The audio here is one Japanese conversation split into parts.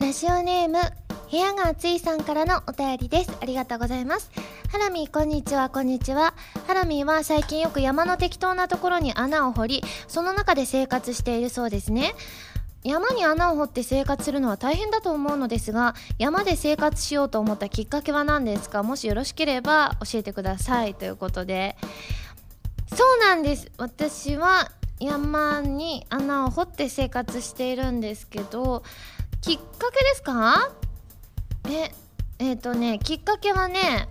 ラジオネーム部屋が暑いさんからのお便りです。ありがとうございます。ハラミーこんにちは。こんにちは。ハラミーは最近よく山の適当なところに穴を掘りその中で生活しているそうですね。山に穴を掘って生活するのは大変だと思うのですが山で生活しようと思ったきっかけは何ですか？もしよろしければ教えてください。ということで。そうなんです。私は山に穴を掘って生活しているんですけどきっかけですか？ええっ、ー、とねきっかけはね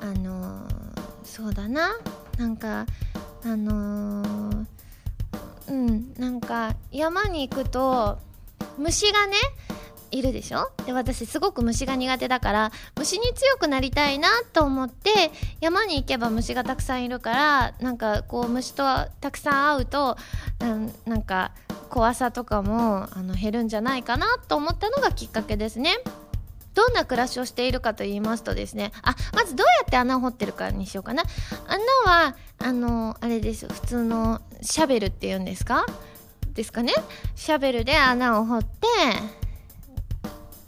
あのー、そうだな。なんかあのー、うんなんか山に行くと虫がねいるでしょ？で私すごく虫が苦手だから虫に強くなりたいなと思って山に行けば虫がたくさんいるからなんかこう虫とたくさん会うとなんか怖さとかもあの減るんじゃないかなと思ったのがきっかけですね。どんな暮らしをしているかと言いますとですね。あまずどうやって穴を掘ってるかにしようかな。穴はあのあれです。普通のシャベルっていうんですか？ですかね。シャベルで穴を掘っ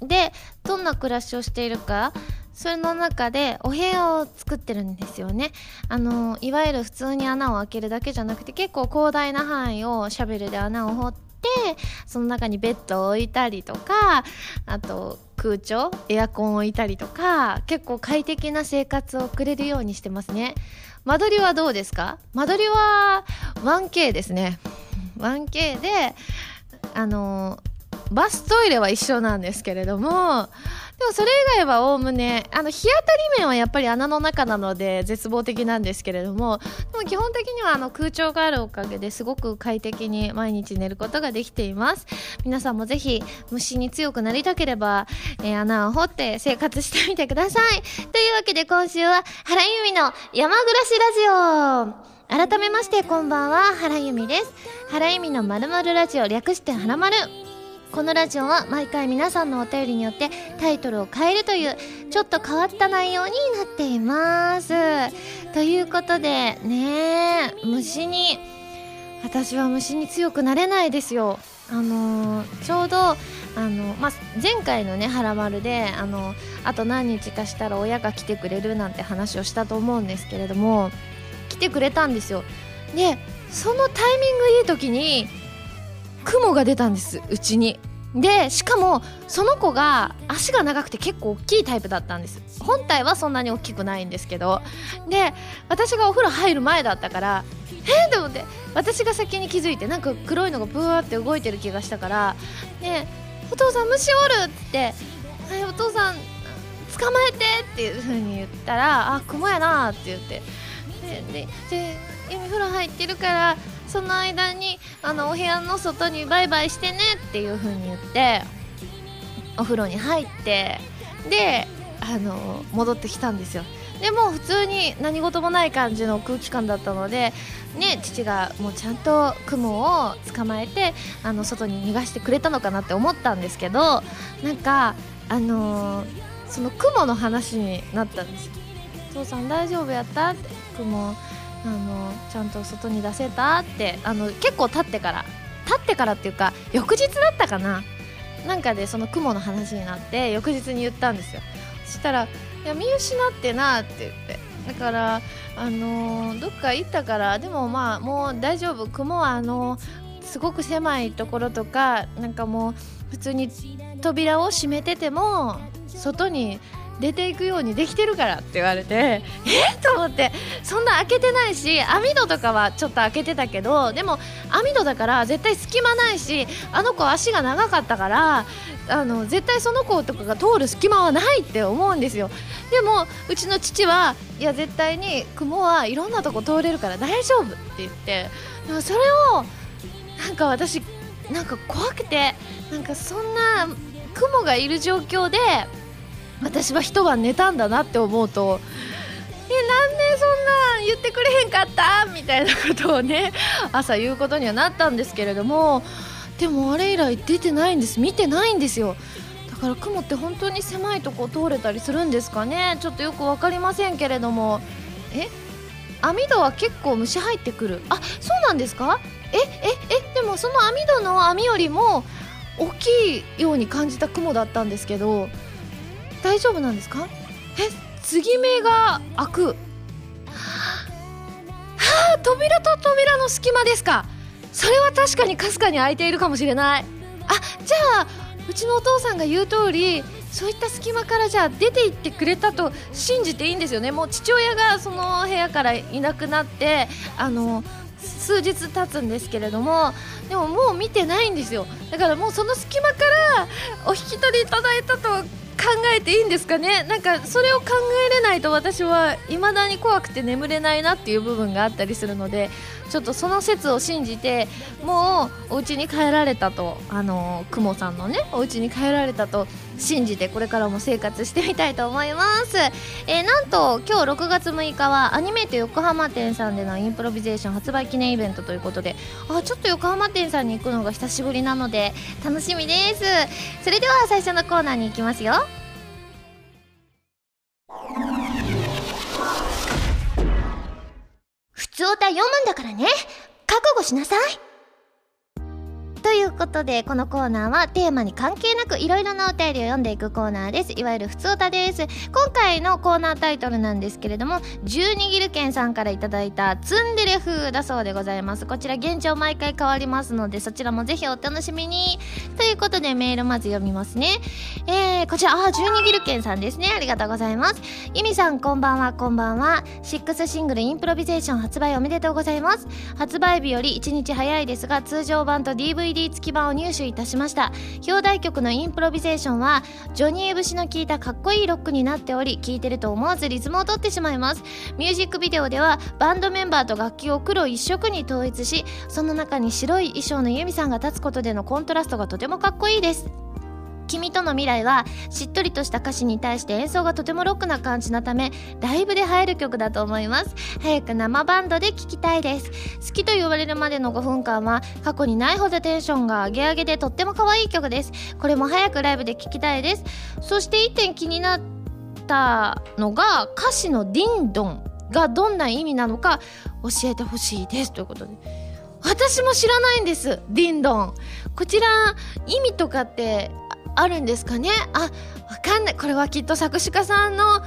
てでどんな暮らしをしているかそれの中でお部屋を作ってるんですよね。あのいわゆる普通に穴を開けるだけじゃなくて結構広大な範囲をシャベルで穴を掘ってその中にベッドを置いたりとかあと空調エアコンを置いたりとか結構快適な生活を送れるようにしてますね。間取りはどうですか？間取りは 1K ですね。1K であのバストイレは一緒なんですけれども、でもそれ以外はおおむね、あの、日当たり面はやっぱり穴の中なので絶望的なんですけれども、でも基本的にはあの空調があるおかげですごく快適に毎日寝ることができています。皆さんもぜひ虫に強くなりたければ、えー、穴を掘って生活してみてください。というわけで今週は原由美の山暮らしラジオ。改めましてこんばんは原由美です原由美のまるまるラジオ略してはらまるこのラジオは毎回皆さんのお便りによってタイトルを変えるというちょっと変わった内容になっています。ということでねえ虫に私は虫に強くなれないですよ。あのー、ちょうどあの、まあ、前回のね「はらまるで」あのあと何日かしたら親が来てくれるなんて話をしたと思うんですけれども来てくれたんですよ。でそのタイミングいい時に雲が出たんですうちに。でしかもその子が足が長くて結構大きいタイプだったんです。本体はそんなに大きくないんですけど。で私がお風呂入る前だったからえー、と思って私が先に気づいてなんか黒いのがブワーって動いてる気がしたからでお父さん虫おるってはいお父さん捕まえてっていう風に言ったらあ雲やなって言って。ででで今風呂入ってるからその間にあのお部屋の外にバイバイしてねっていう風に言ってお風呂に入ってであの戻ってきたんですよでも普通に何事もない感じの空気感だったので、ね、父がもうちゃんと雲を捕まえてあの外に逃がしてくれたのかなって思ったんですけどなんかあの、その雲の話になったんですよ。父さん大丈夫やったって雲あのちゃんと外に出せたってあの結構経ってから。経ってからっていうか翌日だったかな。なんかでその雲の話になって翌日に言ったんですよ。そしたら「いや見失ってな」って言って。だからあの、どっか行ったからでもまあもう大丈夫。雲はあの、すごく狭いところとかなんかもう普通に扉を閉めてても外に出ていくようにできてるからって言われてえ？っと思って。そんな開けてないし網戸とかはちょっと開けてたけどでも網戸だから絶対隙間ないしあの子足が長かったからあの絶対その子とかが通る隙間はないって思うんですよ。でもうちの父はいや絶対に雲はいろんなとこ通れるから大丈夫って言ってそれをなんか私なんか怖くてなんかそんな雲がいる状況で私は一晩寝たんだなって思うとえなんでそんな言ってくれへんかった？みたいなことをね 朝言うことにはなったんですけれどもでもあれ以来出てないんです。見てないんですよ。だから雲って本当に狭いとこ通れたりするんですかね？ちょっとよく分かりませんけれども。え？網戸は結構虫入ってくる。あそうなんですか？えええでもその網戸の網よりも大きいように感じた雲だったんですけど大丈夫なんですか？え継ぎ目が開く。はあ扉と扉の隙間ですか。それは確かにかすかに開いているかもしれない。あじゃあうちのお父さんが言う通りそういった隙間からじゃあ出て行ってくれたと信じていいんですよね。もう父親がその部屋からいなくなってあの数日経つんですけれどもでももう見てないんですよ。だからもうその隙間からお引き取りいただいたとえていいんですかね？なんかそれを考えれないと私は未だに怖くて眠れないなっていう部分があったりするのでちょっとその説を信じてもうお家に帰られたとあのくもさんのねお家に帰られたと信じてこれからも生活してみたいと思います、えー、なんと今日6月6日はアニメート横浜店さんでのインプロビゼーション発売記念イベントということであちょっと横浜店さんに行くのが久しぶりなので楽しみです。それでは最初のコーナーに行きますよ。普通歌読むんだからね。覚悟しなさい。ということでこのコーナーはテーマに関係なくいろいろなお便りを読んでいくコーナーです。いわゆるふつおたです。今回のコーナータイトルなんですけれども十二ギルケンさんからいただいたツンデレ風だそうでございます。こちら現状毎回変わりますのでそちらもぜひお楽しみに。ということでメールまず読みますね。えー、こちらあ十二ギルケンさんですね。ありがとうございます。ゆみさんこんばんは。こんばんは。6シングルインプロビゼーション発売おめでとうございます。発売日より1日早いですが通常版と DVD CD 付き版を入手いたしました表題曲のインプロビゼーションはジョニー節の効いたかっこいいロックになっており聴いてると思わずリズムを取ってしまいますミュージックビデオではバンドメンバーと楽器を黒一色に統一しその中に白い衣装のユミさんが立つことでのコントラストがとてもかっこいいです君との未来はしっとりとした歌詞に対して演奏がとてもロックな感じなためライブで映える曲だと思います。早く生バンドで聴きたいです。好きと言われるまでの5分間は過去にないほどテンションが上げ上げでとっても可愛い曲です。これも早くライブで聴きたいです。そして1点気になったのが歌詞のディンドンがどんな意味なのか教えてほしいです。ということで。私も知らないんです。ディンドン。こちら意味とかってあるんですかね？あわかんない。これはきっと作詞家さんの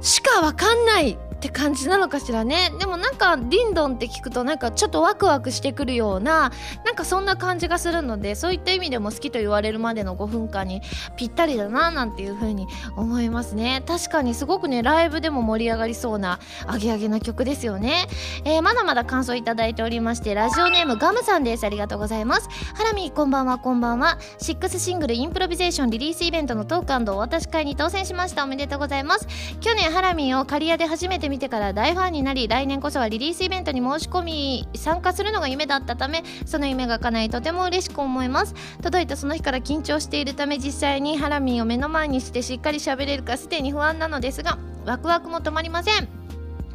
しかわかんないって感じなのかしらね。でもなんかディンドンって聞くとなんかちょっとワクワクしてくるようななんかそんな感じがするのでそういった意味でも好きと言われるまでの5分間にぴったりだななんていう風に思いますね。確かにすごくねライブでも盛り上がりそうなアゲアゲな曲ですよね、えー、まだまだ感想いただいておりましてラジオネームガムさんです。ありがとうございます。ハラミこんばんは。こんばんは。6シングルインプロビゼーションリリースイベントのトークお渡し会に当選しました。おめでとうございます。去年ハラミを刈谷で初めて見てから大ファンになり来年こそはリリースイベントに申し込み参加するのが夢だったためその夢が叶いとても嬉しく思います。届いたその日から緊張しているため実際にハラミーを目の前にしてしっかり喋れるかすでに不安なのですがワクワクも止まりません。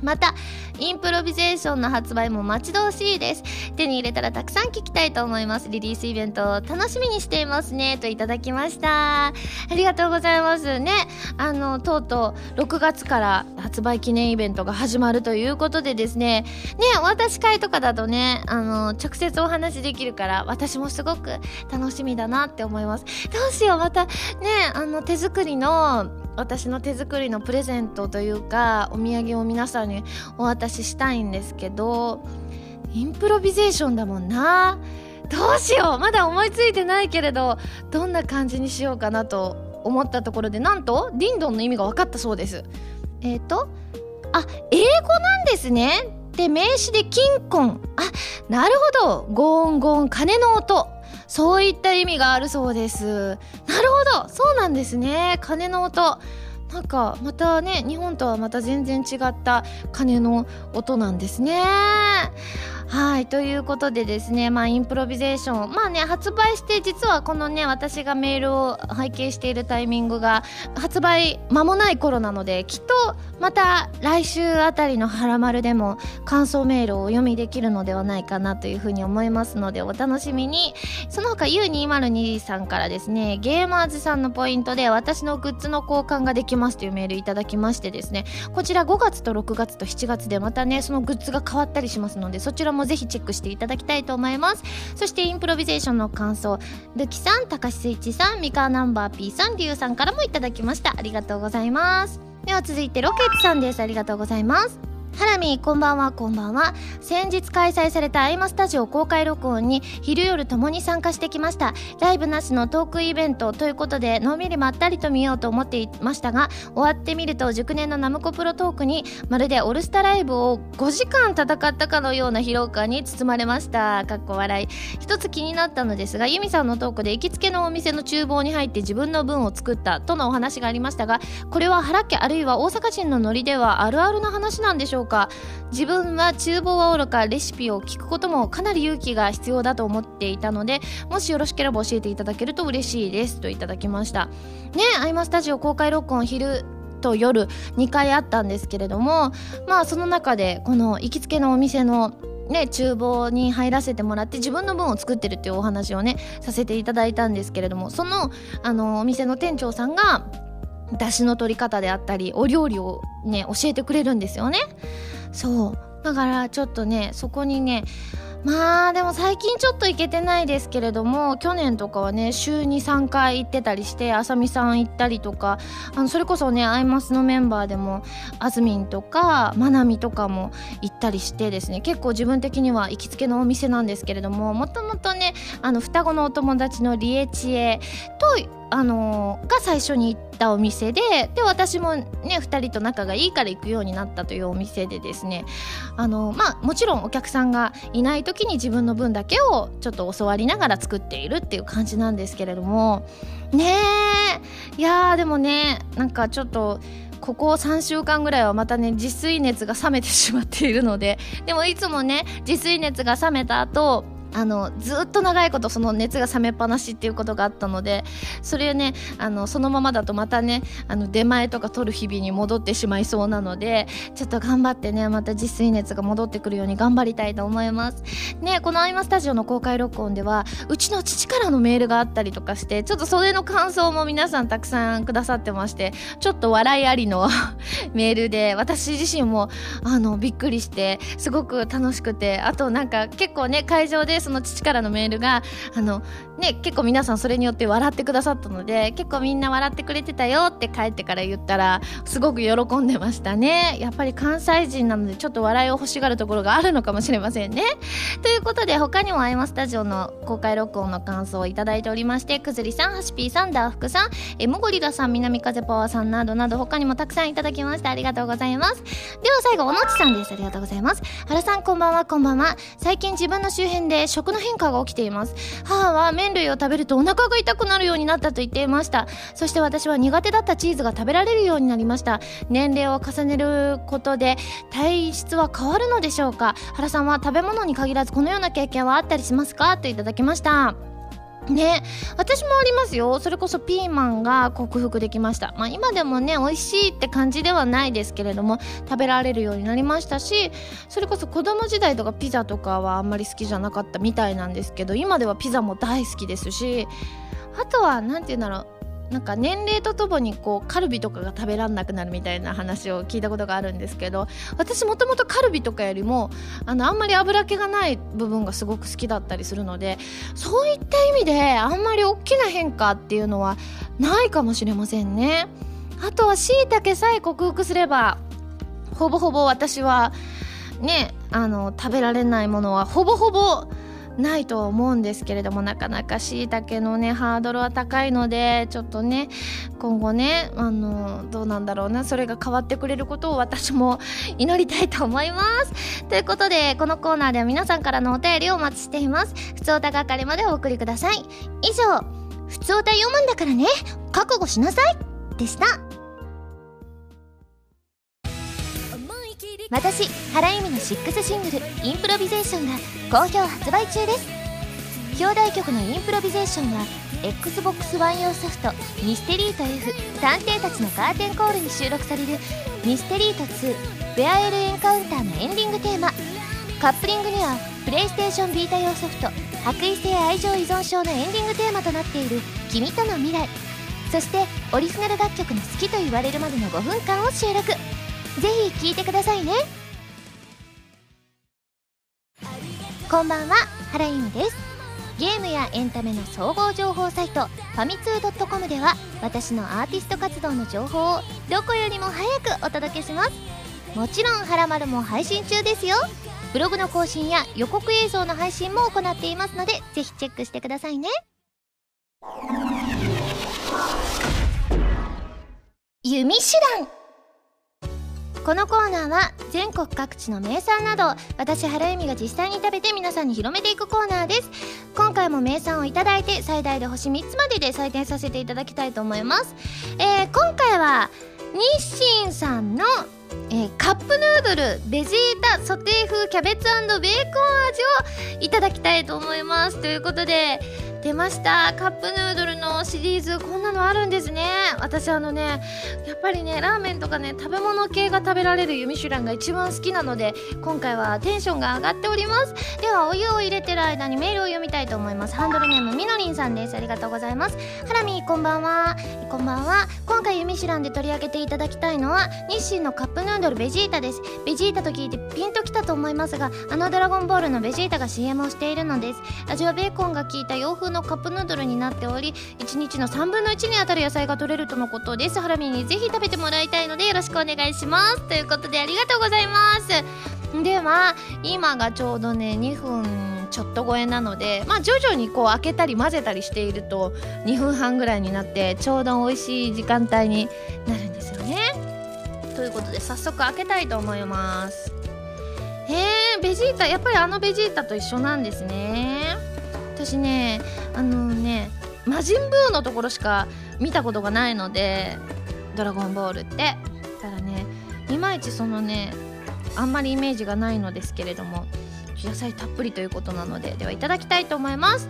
またインプロビゼーションの発売も待ち遠しいです。手に入れたらたくさん聞きたいと思います。リリースイベントを楽しみにしていますね。といただきました。ありがとうございます。ね。あのとうとう6月から発売記念イベントが始まるということでですね。ねお渡し会とかだとねあの直接お話できるから私もすごく楽しみだなって思います。どうしよう。またねあの手作りの私の手作りのプレゼントというかお土産を皆さんにお渡ししたいんですけどインプロビゼーションだもんな。どうしよう。まだ思いついてないけれどどんな感じにしようかなと思ったところでなんとディンドンの意味が分かったそうです。えっ、ー、とあ英語なんですね。で名詞で金婚あなるほど。ゴーンゴーン鐘の音。そういった意味があるそうです。なるほど。そうなんですね。鐘の音。なんかまたね日本とはまた全然違った鐘の音なんですね。はいということでですねまあインプロビゼーションまあね発売して実はこのね私がメールを拝見しているタイミングが発売間もない頃なのできっとまた来週あたりの「はらまる」でも感想メールをお読みできるのではないかなというふうに思いますのでお楽しみに。その他 U202 さんからですねゲーマーズさんのポイントで私のグッズの交換ができますというメールいただきましてですねこちら5月と6月と7月でまたねそのグッズが変わったりしますのでそちらももぜひチェックしていただきたいと思います。そしてインプロビゼーションの感想。ルキさん高しスイッチさんミカナンバー P さんリュウさんからもいただきました。ありがとうございます。では続いてロケッツさんです。ありがとうございます。ハラミこんばんはこんばんは。先日開催されたアイマスタジオ公開録音に昼夜ともに参加してきました。ライブなしのトークイベントということでのんびりまったりと見ようと思っていましたが終わってみると熟年のナムコプロトークにまるでオールスターライブを5時間戦ったかのような疲労感に包まれました。かっこ笑い。一つ気になったのですがユミさんのトークで行きつけのお店の厨房に入って自分の分を作ったとのお話がありましたがこれは原家あるいは大阪人のノリではあるあるな話なんでしょうか？か。自分は厨房はおろか。レシピを聞くこともかなり勇気が必要だと思っていたのでもしよろしければ教えていただけると嬉しいです。といただきました。ねアイマスタジオ公開録音昼と夜2回あったんですけれどもまあその中でこの行きつけのお店のね、厨房に入らせてもらって自分の分を作ってるっていうお話をねさせていただいたんですけれどもそのあのお店の店長さんが出汁の取り方であったりお料理をね教えてくれるんですよね。そう。だからちょっとねそこにねまあでも最近ちょっと行けてないですけれども去年とかはね週に3回行ってたりしてあさみさん行ったりとかあのそれこそねアイマスのメンバーでもあずみんとかまなみとかも行ったりしてですね結構自分的には行きつけのお店なんですけれどももともとねあの双子のお友達のリエチエとあの、が最初に行ったお店でで私もね2人と仲がいいから行くようになったというお店でですねあの、まあもちろんお客さんがいない時に自分の分だけをちょっと教わりながら作っているっていう感じなんですけれどもねえいやでもねなんかちょっとここ3週間ぐらいはまたね自炊熱が冷めてしまっているのででもいつもね自炊熱が冷めた後あのずっと長いことその熱が冷めっぱなしっていうことがあったのでそれねあのそのままだとまたねあの出前とか取る日々に戻ってしまいそうなのでちょっと頑張ってねまた自炊熱が戻ってくるように頑張りたいと思います。ねこの「アイマスタジオ」の公開録音ではうちの父からのメールがあったりとかしてちょっとそれの感想も皆さんたくさんくださってましてちょっと笑いありの メールで私自身もあのびっくりしてすごく楽しくてあとなんか結構ね会場でその父からのメールがあのね結構皆さんそれによって笑ってくださったので結構みんな笑ってくれてたよって帰ってから言ったらすごく喜んでましたね。やっぱり関西人なのでちょっと笑いを欲しがるところがあるのかもしれませんね。ということで他にもアイマスタジオの公開録音の感想をいただいておりましてくずりさんはしぴーさんダーフクさんえムゴリラさん南風パワーさんなどなど他にもたくさんいただきましてありがとうございます。では最後おのちさんです。ありがとうございます。原さんこんばんはこんばんは。最近自分の周辺で食の変化が起きています。母は麺類を食べるとお腹が痛くなるようになったと言っていました。そして私は苦手だったチーズが食べられるようになりました。年齢を重ねることで体質は変わるのでしょうか？原さんは食べ物に限らずこのような経験はあったりしますか？といただきました。ね私もありますよ。それこそピーマンが克服できました。まあ今でもね美味しいって感じではないですけれども食べられるようになりましたしそれこそ子供時代とかピザとかはあんまり好きじゃなかったみたいなんですけど今ではピザも大好きですしあとは何て言うんだろう。なんか年齢とともにこうカルビとかが食べらんなくなるみたいな話を聞いたことがあるんですけど私もともとカルビとかよりもあのあんまり油気がない部分がすごく好きだったりするのでそういった意味であんまり大きな変化っていうのはないかもしれませんね。あとはしいたけさえ克服すればほぼほぼ私はねあの食べられないものはほぼほぼないと思うんですけれどもなかなかしいたけのねハードルは高いのでちょっとね今後ねあのどうなんだろうなそれが変わってくれることを私も祈りたいと思います。ということでこのコーナーでは皆さんからのお便りをお待ちしています。ふつおた係までお送りください。以上ふつおた読むんだからね覚悟しなさい。でした。私原由美の6シングル「インプロビゼーション」が好評発売中です。表題曲の「インプロビゼーション」は XBOX One 用ソフト「ミステリート F 探偵たちのカーテンコール」に収録される「ミステリート2ベアエルエンカウンター」のエンディングテーマ。カップリングにはプレイステーションビータ用ソフト「白衣性愛情依存症」のエンディングテーマとなっている「君との未来」そしてオリジナル楽曲の好きと言われるまでの5分間を収録。ぜひ聴いてくださいね。こんばんは原由美です。ゲームやエンタメの総合情報サイトファミツー .com では私のアーティスト活動の情報をどこよりも早くお届けします。もちろん「はらまる」も配信中ですよ。ブログの更新や予告映像の配信も行っていますのでぜひチェックしてくださいね。弓手段。このコーナーは全国各地の名産など私原由美が実際に食べて皆さんに広めていくコーナーです。今回も名産をいただいて最大で星3つまでで採点させていただきたいと思います、えー、今回は日清さんの、えー、カップヌードルベジータソテー風キャベツベーコン味をいただきたいと思います。ということで出ました。カップヌードルのシリーズこんなのあるんですね。私あのねやっぱりねラーメンとかね食べ物系が食べられるユミシュランが一番好きなので今回はテンションが上がっております。ではお湯を入れてる間にメールを読みたいと思います。ハンドルネームみのりんさんです。ありがとうございます。ハラミこんばんは。こんばんは。今回ユミシュランで取り上げていただきたいのは日清のカップヌードルベジータです。ベジータと聞いてピンときたと思いますがあのドラゴンボールのベジータが CM をしているのです。味はベーコンが効いた洋風のカップヌードルになっており1日の3分の1にあたる野菜が取れるとのことです。ハラミにぜひ食べてもらいたいのでよろしくお願いします。ということでありがとうございます。では今がちょうどね2分ちょっと超えなのでまあ徐々にこう開けたり混ぜたりしていると2分半ぐらいになってちょうど美味しい時間帯になるんですよね。ということで早速開けたいと思います。へえベジータやっぱりあのベジータと一緒なんですね。私ねあのね魔人ブーのところしか見たことがないので「ドラゴンボール」って。ただねいまいちそのねあんまりイメージがないのですけれども野菜たっぷりということなのでではいただきたいと思います。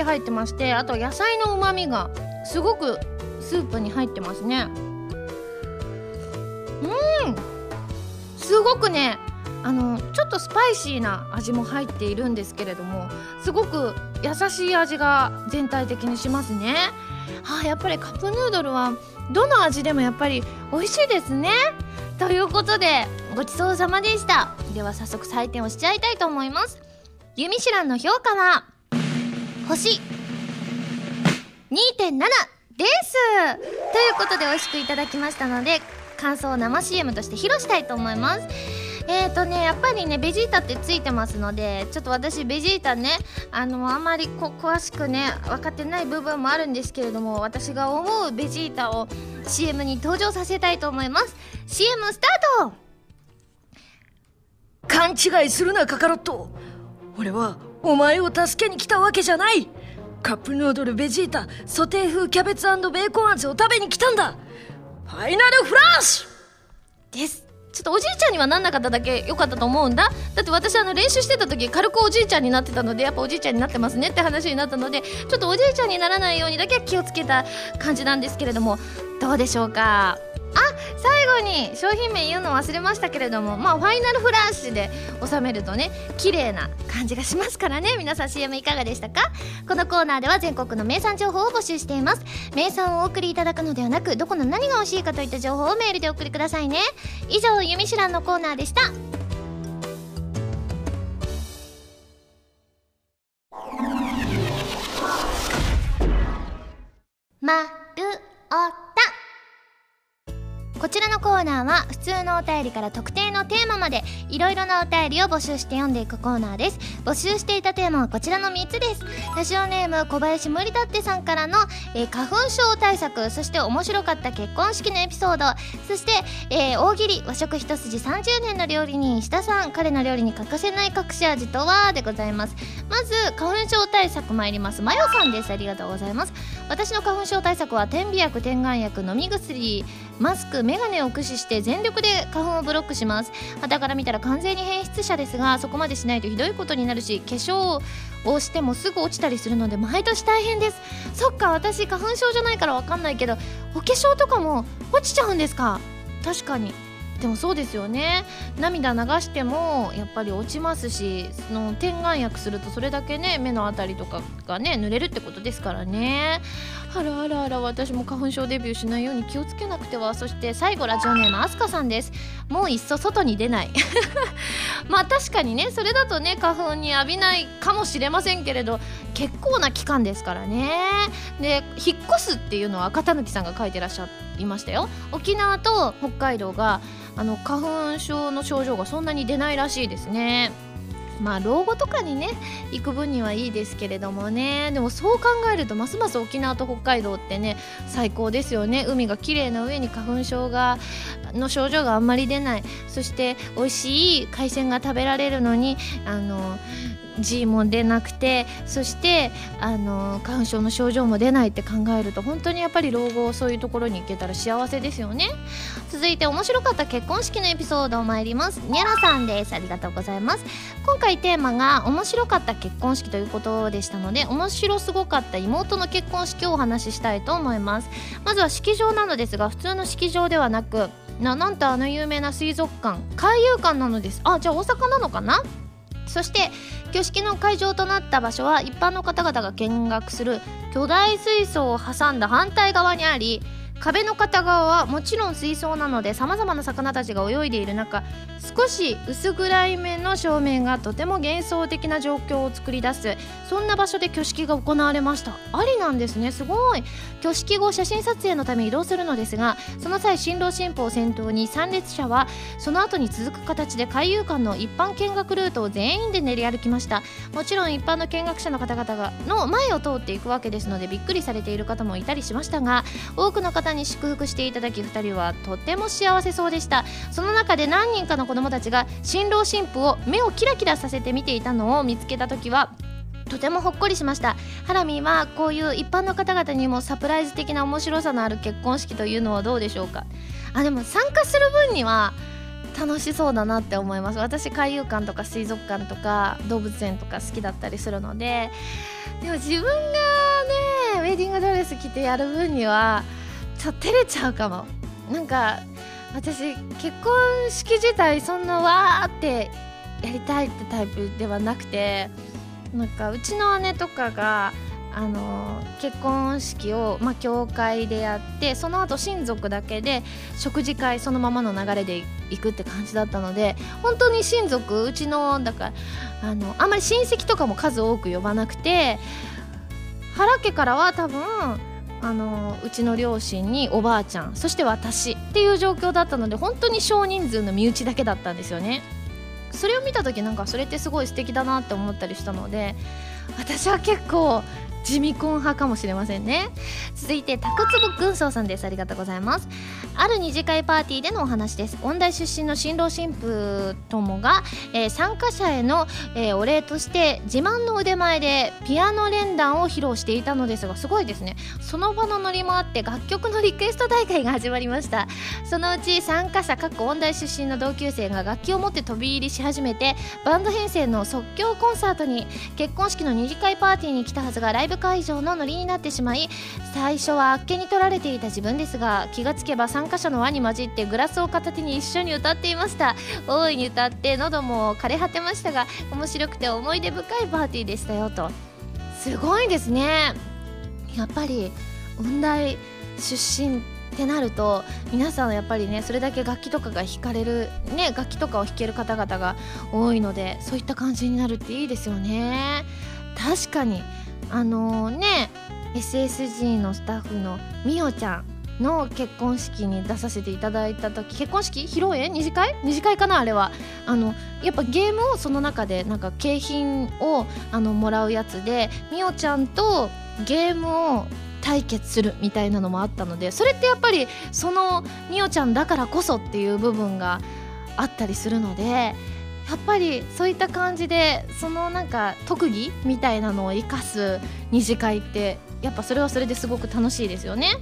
り入ってましてあと野菜のうまみがすごくスープに入ってますね。うん。すごくねあのちょっとスパイシーな味も入っているんですけれどもすごく優しい味が全体的にしますね。はあやっぱりカップヌードルはどの味でもやっぱり美味しいですね。ということでごちそうさまでした。では早速採点をしちゃいたいと思います。ユミシュランの評価は星。2.7です。ということで美味しくいただきましたので感想を生 CM として披露したいと思います。えーとねやっぱりねベジータってついてますのでちょっと私ベジータねあのあまりこ詳しくね分かってない部分もあるんですけれども私が思うベジータを CM に登場させたいと思います。CM スタート！勘違いするなカカロット。俺はお前を助けに来たわけじゃない。カップヌードルベジータソテー風キャベツベーコン味を食べに来たんだ。ファイナルフラッシュ！です。ちょっとおじいちゃんにはなんなかっただけ良かったと思うんだ。だって私あの練習してた時軽くおじいちゃんになってたのでやっぱおじいちゃんになってますねって話になったのでちょっとおじいちゃんにならないようにだけは気をつけた感じなんですけれどもどうでしょうか？最後に商品名言うの忘れましたけれどもまあファイナルフラッシュで収めるとね綺麗な感じがしますからね。皆さん CM いかがでしたか？このコーナーでは全国の名産情報を募集しています。名産をお送りいただくのではなくどこの何が美味しいかといった情報をメールでお送りくださいね。以上「ゆみしらん」のコーナーでした。まるおこちらのコーナーは普通のお便りから特定のテーマまでいろいろなお便りを募集して読んでいくコーナーです。募集していたテーマはこちらの3つです。ラジオネーム小林無理だってさんからの、えー、花粉症対策そして面白かった結婚式のエピソード。そして、えー、大喜利和食一筋30年の料理人石田さん。彼の料理に欠かせない隠し味とはでございます。まず花粉症対策参ります。まよさんです。ありがとうございます。私の花粉症対策は点鼻薬点眼薬飲み薬マスクメガネを駆使して全力で花粉をブロックします。肌から見たら完全に変質者ですがそこまでしないとひどいことになるし化粧をしてもすぐ落ちたりするので毎年大変です。そっか私花粉症じゃないから分かんないけどお化粧とかも落ちちゃうんですか？確かに。でもそうですよね。涙流してもやっぱり落ちますしその点眼薬するとそれだけね目の辺りとかがね濡れるってことですからね。あらあらあら私も花粉症デビューしないように気をつけなくては。そして最後ラジオネームあすかさんです。もういっそ外に出ない。まあ確かにねそれだとね花粉に浴びないかもしれませんけれど結構な期間ですからね。で引っ越すっていうのは赤たぬきさんが書いてらっしゃいましたよ。沖縄と北海道があの花粉症の症状がそんなに出ないらしいですね。まあ老後とかにね行く分にはいいですけれどもね。でもそう考えるとますます沖縄と北海道ってね最高ですよね。海が綺麗な上に花粉症がの症状があんまり出ない。そして美味しい海鮮が食べられるのにあの G も出なくてそしてあの花粉症の症状も出ないって考えると本当にやっぱり老後そういうところに行けたら幸せですよね。続いて面白かった結婚式のエピソードを参ります。ニャラさんです。ありがとうございます。今回テーマが面白かった結婚式ということでしたので面白すごかった妹の結婚式をお話ししたいと思います。まずは式場なのですが普通の式場ではなくななんとあの有名な水族館海遊館なのです。あじゃあ大阪なのかな？そして挙式の会場となった場所は一般の方々が見学する巨大水槽を挟んだ反対側にあり壁の片側はもちろん水槽なのでさまざまな魚たちが泳いでいる中少し薄暗い面の照明がとても幻想的な状況を作り出すそんな場所で挙式が行われました。ありなんですね。すごい。挙式後写真撮影のため移動するのですがその際新郎新婦を先頭に参列者はその後に続く形で海遊館の一般見学ルートを全員で練り歩きました。もちろん一般の見学者の方々がの前を通っていくわけですのでびっくりされている方もいたりしましたが多くの方に祝福していただき2人はとても幸せそうでしたその中で何人かの子供たちが新郎新婦を目をキラキラさせて見ていたのを見つけた時はとてもほっこりしましたハラミーはこういう一般の方々にもサプライズ的な面白さのある結婚式というのはどうでしょうかあでも参加す。る分には楽しそうだなって思います。私海遊館とか水族館とか動物園とか好きだったりす。るのででも自分がねウェディングドレス着てやる分にはちょっと照れちゃうかも。なんか私結婚式自体そんなわーってやりたいってタイプではなくてなんかうちの姉とかがあの結婚式を、ま、教会でやってその後親族だけで食事会そのままの流れで行くって感じだったので本当に親族うちのだからあのあんまり親戚とかも数多く呼ばなくて原家からは多分あのうちの両親におばあちゃんそして私っていう状況だったので本当に少人数の身内だけだったんですよね。それを見た時なんかそれってすごい素敵だなって思ったりしたので私は結構地味婚派かもしれませんね。続いてタクツボ軍曹さんです。ありがとうございます。ある二次会パーティーでのお話です。音大出身の新郎新婦ともが、えー、参加者への、えー、お礼として自慢の腕前でピアノ連弾を披露していたのですがすごいですね。その場のノリもあって楽曲のリクエスト大会が始まりました。そのうち参加者各音大出身の同級生が楽器を持って飛び入りし始めてバンド編成の即興コンサートに結婚式の二次会パーティーに来たはずがライブ会場のノリになってしまい最初はあっけに取られていた自分ですが気がつけば参加者の輪に混じってグラスを片手に一緒に歌っていました。大いに歌って喉も枯れ果てましたが面白くて思い出深いパーティーでしたよと。すごいですね。やっぱり音大出身ってなると皆さんやっぱりねそれだけ楽器とかが弾かれるね楽器とかを弾ける方々が多いのでそういった感じになるっていいですよね。確かに。あのー、ね SSG のスタッフのみおちゃんの結婚式に出させていただいた時結婚式？披露宴？二次会？二次会かな？あれは。あのやっぱゲームをその中でなんか景品をあのもらうやつでみおちゃんとゲームを対決するみたいなのもあったのでそれってやっぱりそのみおちゃんだからこそっていう部分があったりするのでやっぱりそういった感じでそのなんか特技みたいなのを生かす二次会ってやっぱそれはそれですごく楽しいですよね。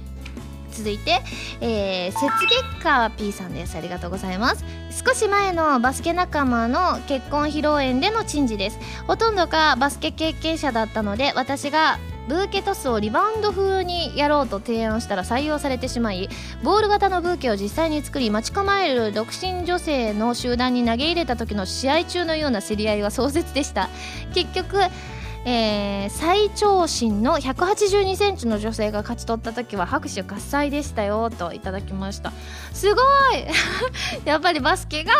続いて、えー、雪月花 P さんです。ありがとうございます。少し前のバスケ仲間の結婚披露宴での珍事です。ほとんどがバスケ経験者だったので私がブーケトスをリバウンド風にやろうと提案したら採用されてしまいボール型のブーケを実際に作り待ち構える独身女性の集団に投げ入れた時の試合中のような競り合いは壮絶でした。結局えー、最長身の1 8 2センチの女性が勝ち取った時は拍手喝采でしたよといただきました。すごい！やっぱりバスケが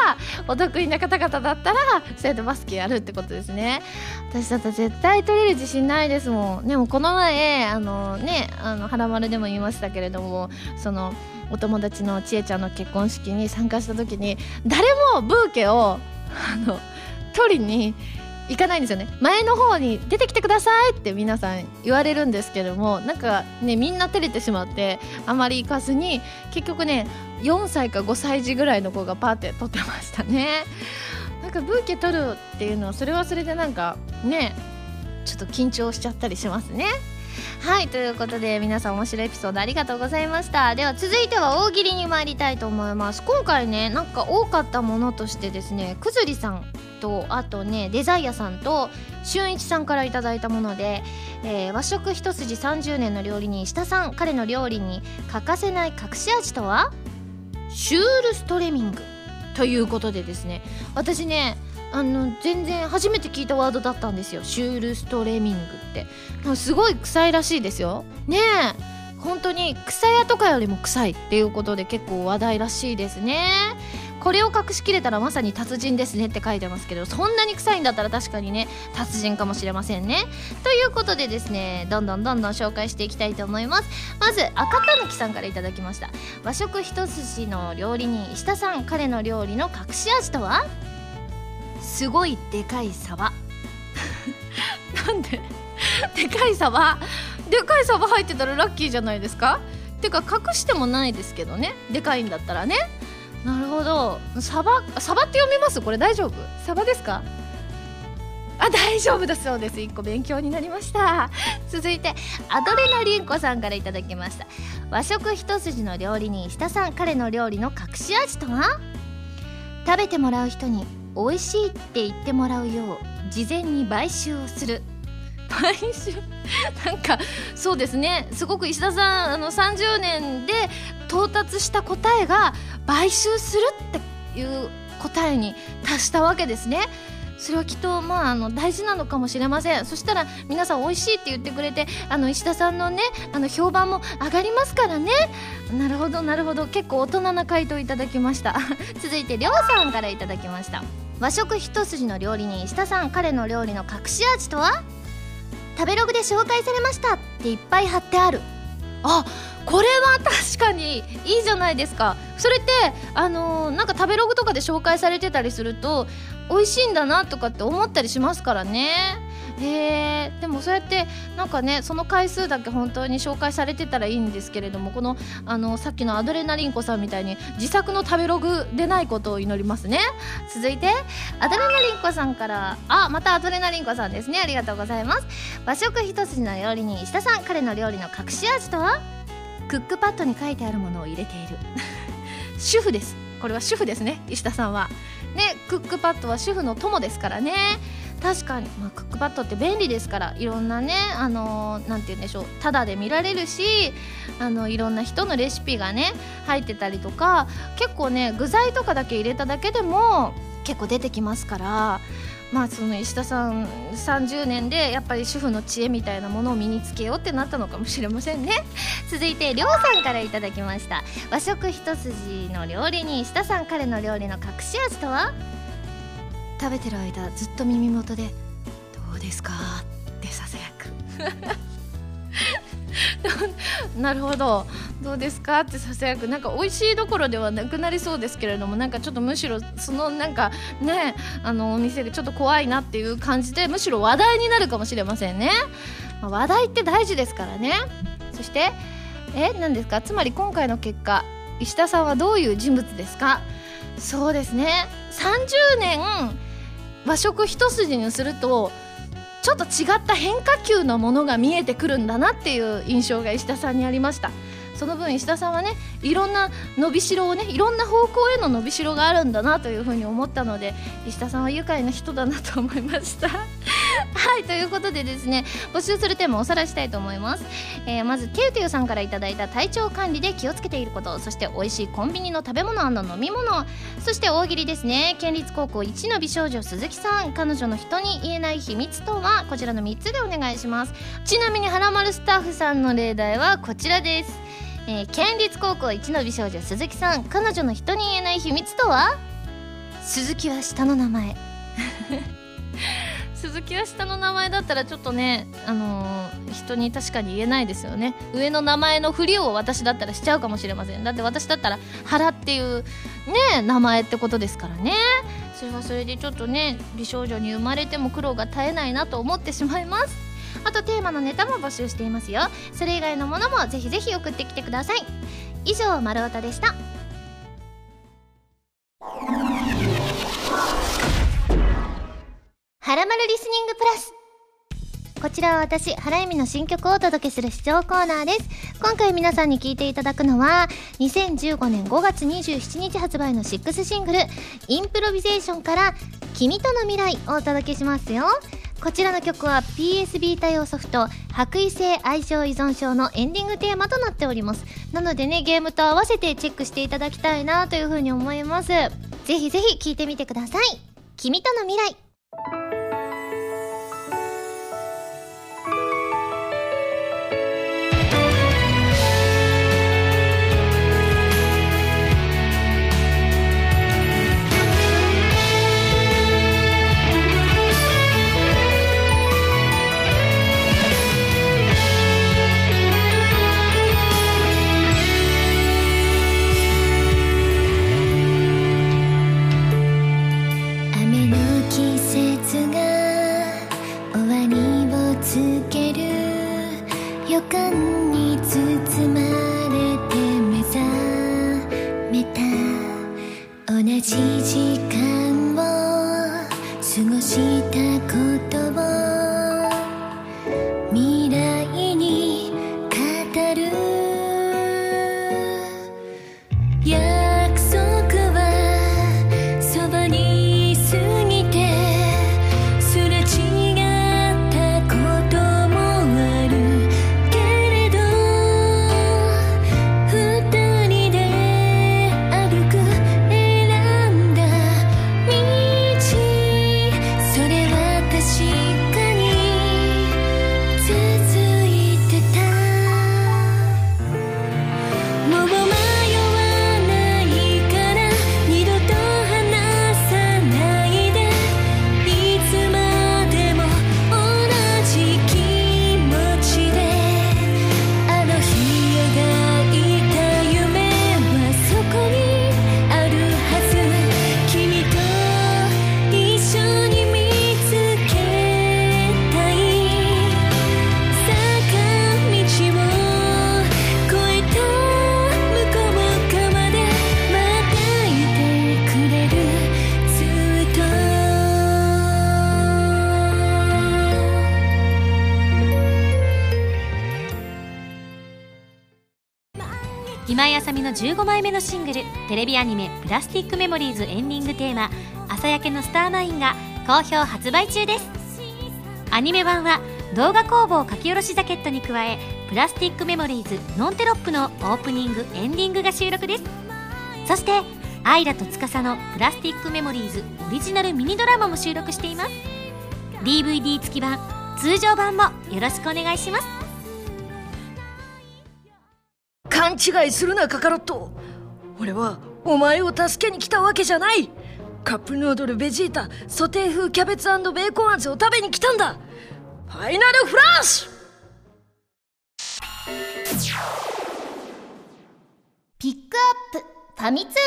お得意な方々だったらそうやってバスケやるってことですね。私だったら絶対取れる自信ないですもん。でもこの前あのねあの花丸でも言いましたけれどもそのお友達のちえちゃんの結婚式に参加した時に誰もブーケをあの取りに行かないんですよね。前の方に出てきてくださいって皆さん言われるんですけどもなんかねみんな照れてしまってあまり行かずに結局ね4歳か5歳児ぐらいの子がパーって撮ってましたね。なんかブーケ取るっていうのはそれはそれでなんかねちょっと緊張しちゃったりしますね。はいということで皆さん面白いエピソードありがとうございました。では続いては大喜利に参りたいと思います。今回ねなんか多かったものとしてですねくずりさんとあとねデザイアさんと俊一さんから頂いたもので、えー、和食一筋30年の料理人下さん彼の料理に欠かせない隠し味とは？シュールストレミングということでですね私ねあの全然初めて聞いたワードだったんですよ。シュールストレミングって。すごい臭いらしいですよ。ねえ。本当に草屋とかよりも臭いっていうことで結構話題らしいですね。これを隠しきれたらまさに達人ですねって書いてますけどそんなに臭いんだったら確かにね達人かもしれませんね。ということでですねどんどんどんどん紹介していきたいと思います。まず赤たぬきさんから頂きました。和食一筋の料理人石田さん。彼の料理の隠し味とは？すごいでかいサバ なんで？でかいサバでかいサバ入ってたらラッキーじゃないですか？てか隠してもないですけどね。でかいんだったらね。なるほど。サバサバって読みます？これ大丈夫？サバですか？あ大丈夫だそうです。1個勉強になりました。続いてアドレナリンコさんから頂きました。和食一筋の料理人下さん。彼の料理の隠し味とは？食べてもらう人に美味しいって言ってもらうよう事前に買収をする。買収？なんかそうですね。すごく石田さんあの30年で到達した答えが買収するっていう答えに達したわけですね。それはきっとまああの大事なのかもしれません。そしたら皆さん美味しいって言ってくれてあの石田さんのねあの評判も上がりますからね。なるほどなるほど。結構大人な回答いただきました。続いてりょうさんからいただきました。和食一筋の料理人石田さん彼の料理の隠し味とは？食べログで紹介されました。っていっぱい貼ってある。あこれは 確かにいいじゃないですか。それってあのー、なんか食べログとかで紹介されてたりすると美味しいんだなとかって思ったりしますからね。へえでもそうやってなんかねその回数だけ本当に紹介されてたらいいんですけれどもこのあのさっきのアドレナリンコさんみたいに自作の食べログでないことを祈りますね。続いてアドレナリンコさんからあまたアドレナリンコさんですね。ありがとうございます。和食一筋の料理人石田さん。彼の料理の隠し味とは？クックパッドに書いてあるものを入れている。主婦です。これは主婦ですね石田さんは。ねクックパッドは主婦の友ですからね。確かに、まあ、クックパッドって便利ですからいろんなねあのー、て言うんでしょう。ただで見られるしあのいろんな人のレシピがね入ってたりとか結構ね具材とかだけ入れただけでも結構出てきますからまあその石田さん30年でやっぱり主婦の知恵みたいなものを身につけようってなったのかもしれませんね。続いてりょうさんからいただきました。和食一筋の料理人石田さん彼の料理の隠し味とは？食べてる間ずっと耳元で「どうですか?」ってささやく なるほど。どうですか？ってささやく。なんか美味しいどころではなくなりそうですけれどもなんかちょっとむしろそのなんかねあのお店でちょっと怖いなっていう感じでむしろ話題になるかもしれませんね、まあ、話題って大事ですからね。そしてえ何ですか？つまり今回の結果石田さんはどういう人物ですか？そうですね。30年和食一筋にするとちょっと違った変化球のものが見えてくるんだなっていう印象が石田さんにありました。その分石田さんはねいろんな伸びしろをねいろんな方向への伸びしろがあるんだなというふうに思ったので石田さんは愉快な人だなと思いました。はいということでですね募集するテーマをおさらいしたいと思います、えー、まずてうてうさんからいただいた体調管理で気をつけていることそして美味しいコンビニの食べ物飲み物そして大喜利ですね。県立高校一の美少女鈴木さん彼女の人に言えない秘密とはこちらの3つでお願いします。ちなみにはらまるスタッフさんの例題はこちらです。えー、県立高校一の美少女鈴木さん彼女の人に言えない秘密とは？鈴木は下の名前。鈴木は下の名前だったらちょっとね、あのー、人に確かに言えないですよね。上の名前のふりを私だったらしちゃうかもしれません。だって私だったら原っていうね名前ってことですからね。それはそれでちょっとね美少女に生まれても苦労が絶えないなと思ってしまいますあとテーマのネタも募集していますよそれ以外のものもぜひぜひ送ってきてください以上丸太でしたはらまるリスニングプラスこちらは私、原由美の新曲をお届けする視聴コーナーです。今回皆さんに聴いていただくのは、2015年5月27日発売の6シングル、インプロビゼーションから、君との未来をお届けしますよ。こちらの曲は PSB 対応ソフト、白衣性愛情依存症のエンディングテーマとなっております。なのでね、ゲームと合わせてチェックしていただきたいなというふうに思います。ぜひぜひ聴いてみてください。君との未来。15枚目のシングルテレビアニメ「プラスティックメモリーズ」エンディングテーマ「朝焼けのスターマイン」が好評発売中です。アニメ版は動画工房書き下ろしジャケットに加えプラスティックメモリーズノンテロップのオープニングエンディングが収録です。そしてアイラと司のプラスティックメモリーズオリジナルミニドラマも収録しています。DVD 付き版通常版もよろしくお願いします。違いするなカカロット。俺はお前を助けに来たわけじゃない。カップヌードルベジータソテー風キャベツベーコン味を食べに来たんだ。ファイナルフラッシュピックアップ。ファミ通ニュー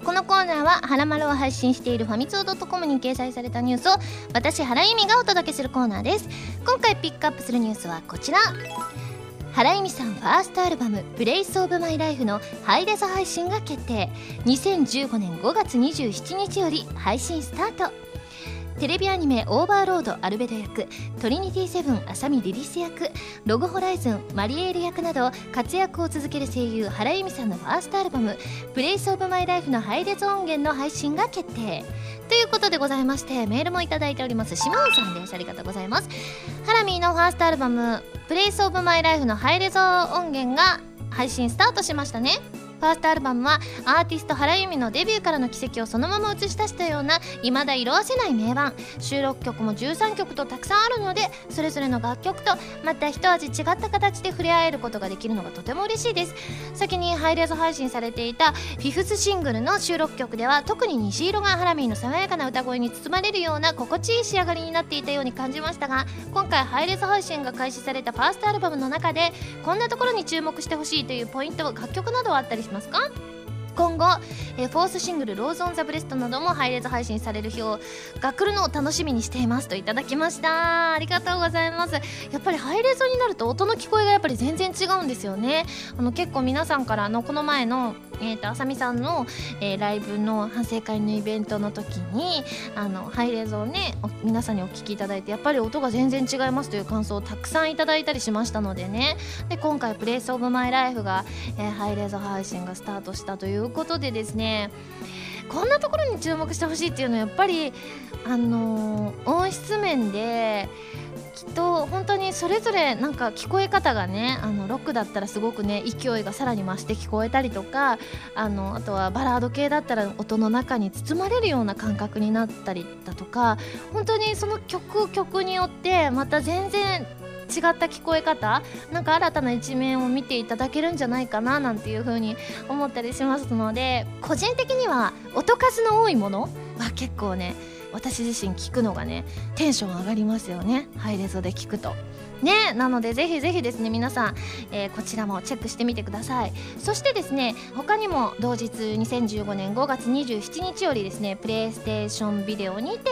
ス。このコーナーは「はらまる」を配信しているファミツー .com に掲載されたニュースを私原由美がお届けするコーナーです。今回ピックアップするニュースはこちら。原由実さんファーストアルバム「ブレイス・オブ・マイ・ライフ」のハイレゾ配信が決定。2015年5月27日より配信スタート。テレビアニメ「オーバーロードアルベド役トリニティセブン浅見リリス役ログホライズンマリエール役など活躍を続ける声優原由実さんのファーストアルバム「 Place of My Life のハイレゾ音源の配信が決定。ということでございましてメールもいただいております。シモンさんです。ありがとうございます。ハラミーのファーストアルバム「プレイスオブマイライフのハイレゾ音源が配信スタートしましたね。ファーストアルバムはアーティスト原由美のデビューからの軌跡をそのまま映し出したような未だ色あせない名盤。収録曲も13曲とたくさんあるのでそれぞれの楽曲とまた一味違った形で触れ合えることができるのがとても嬉しいです。先にハイレゾ配信されていたフィフスシングルの収録曲では特に虹色がハラミーの爽やかな歌声に包まれるような心地いい仕上がりになっていたように感じましたが今回ハイレゾ配信が開始されたファーストアルバムの中でこんなところに注目してほしいというポイント楽曲などはあったりしますか？今後、えーフォースシングル「ローズ・オン・ザ・ブレスト」なども配列配信される日をが来るのを楽しみにしていますといただきました。ありがとうございます。やっぱりハイレゾになると音の聞こえがやっぱり全然違うんですよね。あの結構皆さんからのこの前のえー、とあさみさんの、えーライブの反省会のイベントの時にあのハイレゾをね皆さんにお聞きいただいてやっぱり音が全然違いますという感想をたくさんいただいたりしましたのでね。で今回「プレイスオブマイライフが、えーハイレゾ配信がスタートしたといういうことでですねこんなところに注目してほしいっていうのはやっぱりあのー音質面できっと本当にそれぞれなんか聞こえ方がねあのロックだったらすごくね勢いがさらに増して聞こえたりとかあのあとはバラード系だったら音の中に包まれるような感覚になったりだとか本当にその曲曲によってまた全然った聞こえ方？なんか新たな一面を見ていただけるんじゃないかななんていう風に思ったりしますので個人的には音数の多いもの？は結構ね私自身聞くのがねテンション上がりますよね。ハイレゾで聞くと。ね。なのでぜひぜひですね皆さん、えーこちらもチェックしてみてください。そしてですね他にも同日2015年5月27日よりですねプレイステーションビデオにて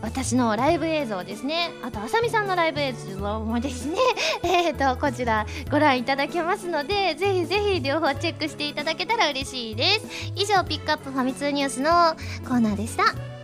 私のライブ映像ですね。あとあさみさんのライブ映像もですね えーとこちらご覧いただけますのでぜひぜひ両方チェックしていただけたら嬉しいです。以上ピックアップファミ通ニュースのコーナーでした。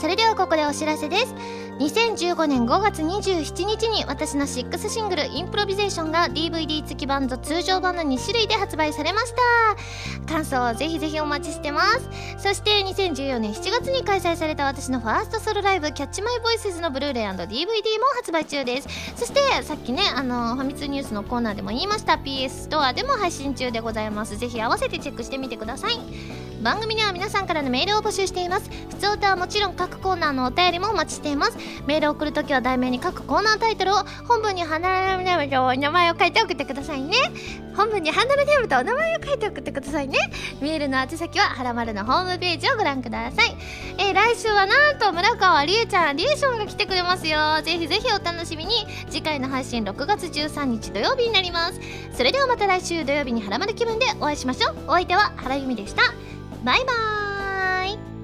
それではここでお知らせです。2015年5月27日に私の6シングル「インプロビゼーション」が DVD 付き版と通常版の2種類で発売されました。感想をぜひぜひお待ちしてます。そして2014年7月に開催された私のファーストソロライブ「キャッチマイボイスズのブルーレイ &DVD も発売中です。そしてさっきねあのファミ通ニュースのコーナーでも言いました。PS ストアでも配信中でございます。ぜひ合わせてチェックしてみてください。番組では皆さんからのメールを募集しています。普通歌はもちろん各コーナーのお便りもお待ちしています。メールを送るときは題名に各コーナータイトルを本文に離れネームとお名前を書いて送ってくださいね。本文に離れネームとお名前を書いて送ってくださいね。メールの宛先ははらまるのホームページをご覧ください。えー来週はなんと村川りえちゃんリエーションが来てくれますよ。ぜひぜひお楽しみに。次回の配信6月13日土曜日になります。それではまた来週土曜日にはらまる気分でお会いしましょう。お相手は原由美でした。バイバーイ。